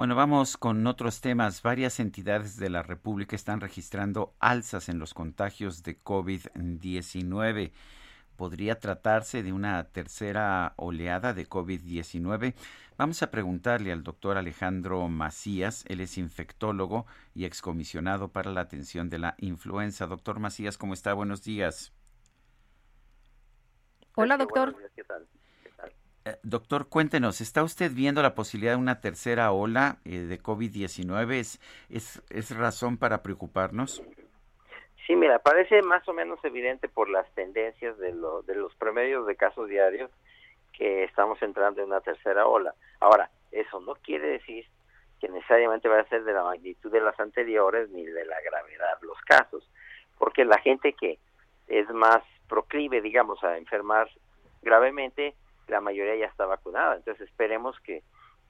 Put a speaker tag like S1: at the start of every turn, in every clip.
S1: Bueno, vamos con otros temas. Varias entidades de la República están registrando alzas en los contagios de COVID-19. ¿Podría tratarse de una tercera oleada de COVID-19? Vamos a preguntarle al doctor Alejandro Macías, él es infectólogo y excomisionado para la atención de la influenza. Doctor Macías, ¿cómo está? Buenos días.
S2: Hola, doctor.
S3: ¿Qué tal?
S1: Eh, doctor, cuéntenos, ¿está usted viendo la posibilidad de una tercera ola eh, de COVID-19? ¿Es, ¿Es, es razón para preocuparnos?
S3: Sí, mira, parece más o menos evidente por las tendencias de, lo, de los promedios de casos diarios que estamos entrando en una tercera ola. Ahora, eso no quiere decir que necesariamente va a ser de la magnitud de las anteriores ni de la gravedad los casos, porque la gente que es más proclive, digamos, a enfermar gravemente, la mayoría ya está vacunada. Entonces esperemos que,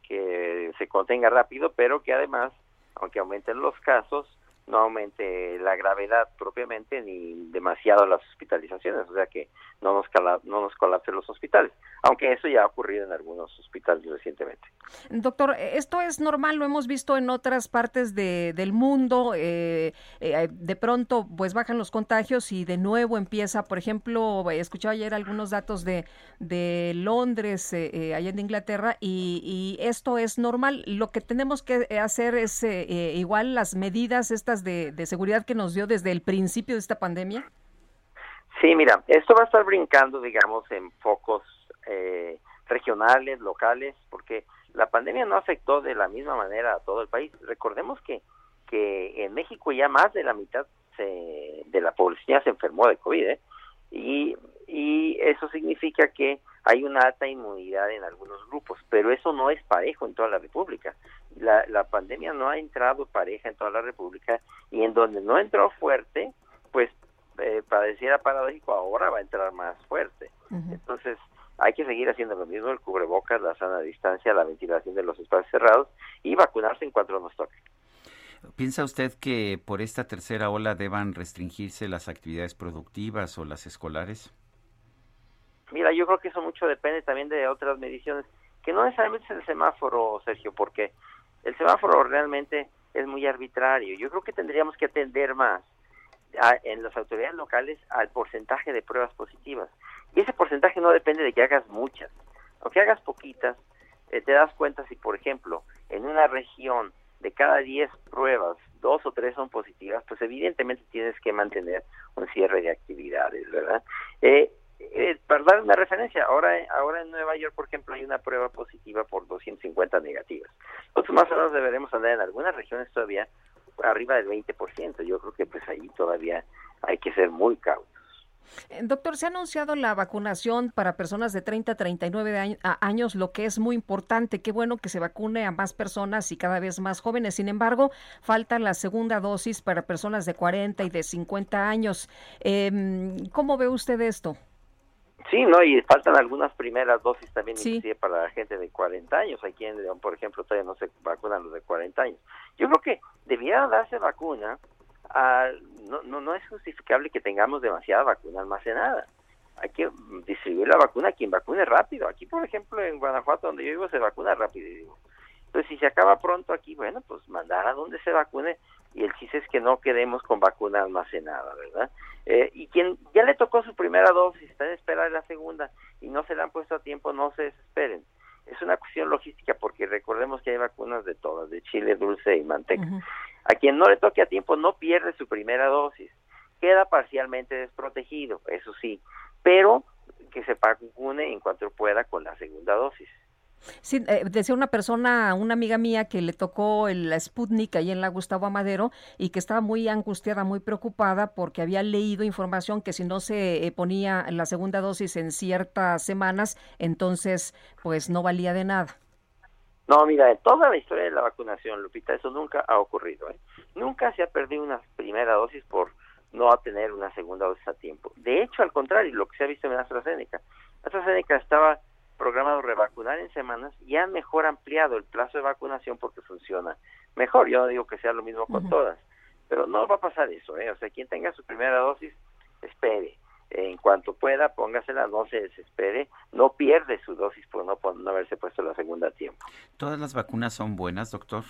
S3: que se contenga rápido, pero que además, aunque aumenten los casos, no aumente la gravedad propiamente ni demasiado las hospitalizaciones, o sea que no nos, no nos colapsen los hospitales, aunque eso ya ha ocurrido en algunos hospitales recientemente.
S2: Doctor, esto es normal, lo hemos visto en otras partes de, del mundo, eh, eh, de pronto pues bajan los contagios y de nuevo empieza, por ejemplo, escuchaba ayer algunos datos de, de Londres, eh, allá en Inglaterra, y, y, esto es normal, lo que tenemos que hacer es igual las medidas estas de, seguridad que nos dio desde el principio de esta pandemia.
S3: Sí, mira, esto va a estar brincando, digamos, en focos eh, regionales, locales, porque la pandemia no afectó de la misma manera a todo el país. Recordemos que, que en México ya más de la mitad se, de la población se enfermó de COVID, ¿eh? y, y eso significa que hay una alta inmunidad en algunos grupos, pero eso no es parejo en toda la República. La, la pandemia no ha entrado pareja en toda la República y en donde no entró fuerte, pues eh, pareciera paradójico, ahora va a entrar más fuerte. Entonces, hay que seguir haciendo lo mismo, el cubrebocas, la sana distancia, la ventilación de los espacios cerrados y vacunarse en cuanto nos toque.
S1: ¿Piensa usted que por esta tercera ola deban restringirse las actividades productivas o las escolares?
S3: Mira, yo creo que eso mucho depende también de otras mediciones, que no necesariamente es el semáforo, Sergio, porque el semáforo realmente es muy arbitrario. Yo creo que tendríamos que atender más en las autoridades locales al porcentaje de pruebas positivas. Y ese porcentaje no depende de que hagas muchas. Aunque hagas poquitas, eh, te das cuenta si, por ejemplo, en una región de cada 10 pruebas, dos o tres son positivas, pues evidentemente tienes que mantener un cierre de actividades, ¿verdad? Eh, eh, para dar una referencia, ahora, ahora en Nueva York, por ejemplo, hay una prueba positiva por 250 negativas. Nosotros más o menos deberemos andar en algunas regiones todavía arriba del 20%. Yo creo que pues ahí todavía hay que ser muy cautos.
S2: Eh, doctor, se ha anunciado la vacunación para personas de 30 a 39 años, lo que es muy importante. Qué bueno que se vacune a más personas y cada vez más jóvenes. Sin embargo, falta la segunda dosis para personas de 40 y de 50 años. Eh, ¿Cómo ve usted esto?
S3: Sí, no, y faltan algunas primeras dosis también para la gente de 40 años. Aquí en León, por ejemplo, todavía no se vacunan los de 40 años. Yo creo que debiera darse vacuna. no, no, no es justificable que tengamos demasiada vacuna almacenada. Hay que distribuir la vacuna a quien vacune rápido. Aquí, por ejemplo, en Guanajuato, donde yo vivo, se vacuna rápido. Entonces, si se acaba pronto aquí, bueno, pues mandar a donde se vacune y el chiste es que no quedemos con vacuna almacenada, ¿verdad? Eh, y quien ya le tocó su primera dosis, está en espera de la segunda y no se la han puesto a tiempo, no se desesperen. Es una cuestión logística porque recordemos que hay vacunas de todas, de chile dulce y manteca. A quien no le toque a tiempo no pierde su primera dosis, queda parcialmente desprotegido, eso sí, pero que se vacune en cuanto pueda con la segunda dosis.
S2: Sí, eh, decía una persona, una amiga mía que le tocó el, Sputnik ahí en la Gustavo Amadero y que estaba muy angustiada, muy preocupada porque había leído información que si no se eh, ponía la segunda dosis en ciertas semanas, entonces pues no valía de nada.
S3: No, mira, en toda la historia de la vacunación, Lupita, eso nunca ha ocurrido. ¿eh? Nunca se ha perdido una primera dosis por no tener una segunda dosis a tiempo. De hecho, al contrario, lo que se ha visto en AstraZeneca. AstraZeneca estaba programado revacunar en semanas y han mejor ampliado el plazo de vacunación porque funciona mejor. Yo no digo que sea lo mismo con todas, pero no va a pasar eso. ¿eh? O sea, quien tenga su primera dosis, espere. En cuanto pueda, póngasela, no se desespere, no pierde su dosis por no, por no haberse puesto la segunda a tiempo.
S1: ¿Todas las vacunas son buenas, doctor?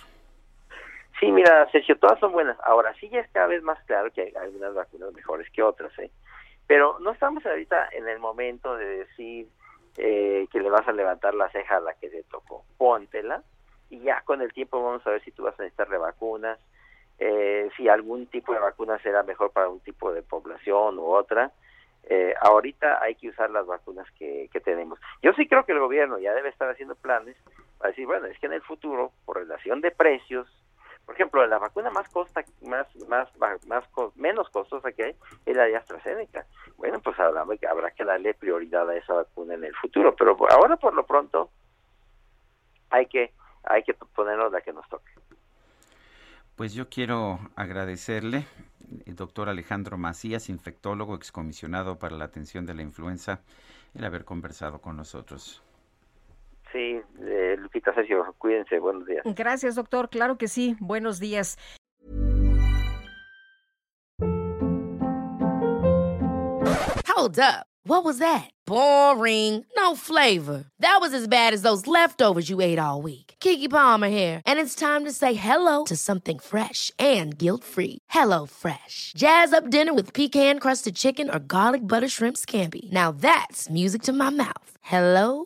S3: Sí, mira, Sergio, todas son buenas. Ahora sí ya es cada vez más claro que hay algunas vacunas mejores que otras, ¿eh? Pero no estamos ahorita en el momento de decir eh, que le vas a levantar la ceja a la que te tocó. Póntela y ya con el tiempo vamos a ver si tú vas a necesitar revacunas, eh, si algún tipo de vacuna será mejor para un tipo de población u otra. Eh, ahorita hay que usar las vacunas que, que tenemos. Yo sí creo que el gobierno ya debe estar haciendo planes para decir, bueno, es que en el futuro, por relación de precios, por ejemplo, la vacuna más costa, más, más, más, menos costosa que hay es la de AstraZeneca. Bueno, pues habrá, habrá que darle prioridad a esa vacuna en el futuro, pero ahora por lo pronto hay que, hay que ponernos la que nos toque.
S1: Pues yo quiero agradecerle, el doctor Alejandro Macías, infectólogo excomisionado para la atención de la influenza, el haber conversado con nosotros.
S3: Sí, eh, Lupita Sergio, cuídense, buenos días.
S2: Gracias, doctor. Claro que sí, buenos días.
S4: Hold up. What was that? Boring. No flavor. That was as bad as those leftovers you ate all week. Kiki Palmer here, and it's time to say hello to something fresh and guilt-free. Hello Fresh. Jazz up dinner with pecan-crusted chicken or garlic butter shrimp scampi. Now that's music to my mouth. Hello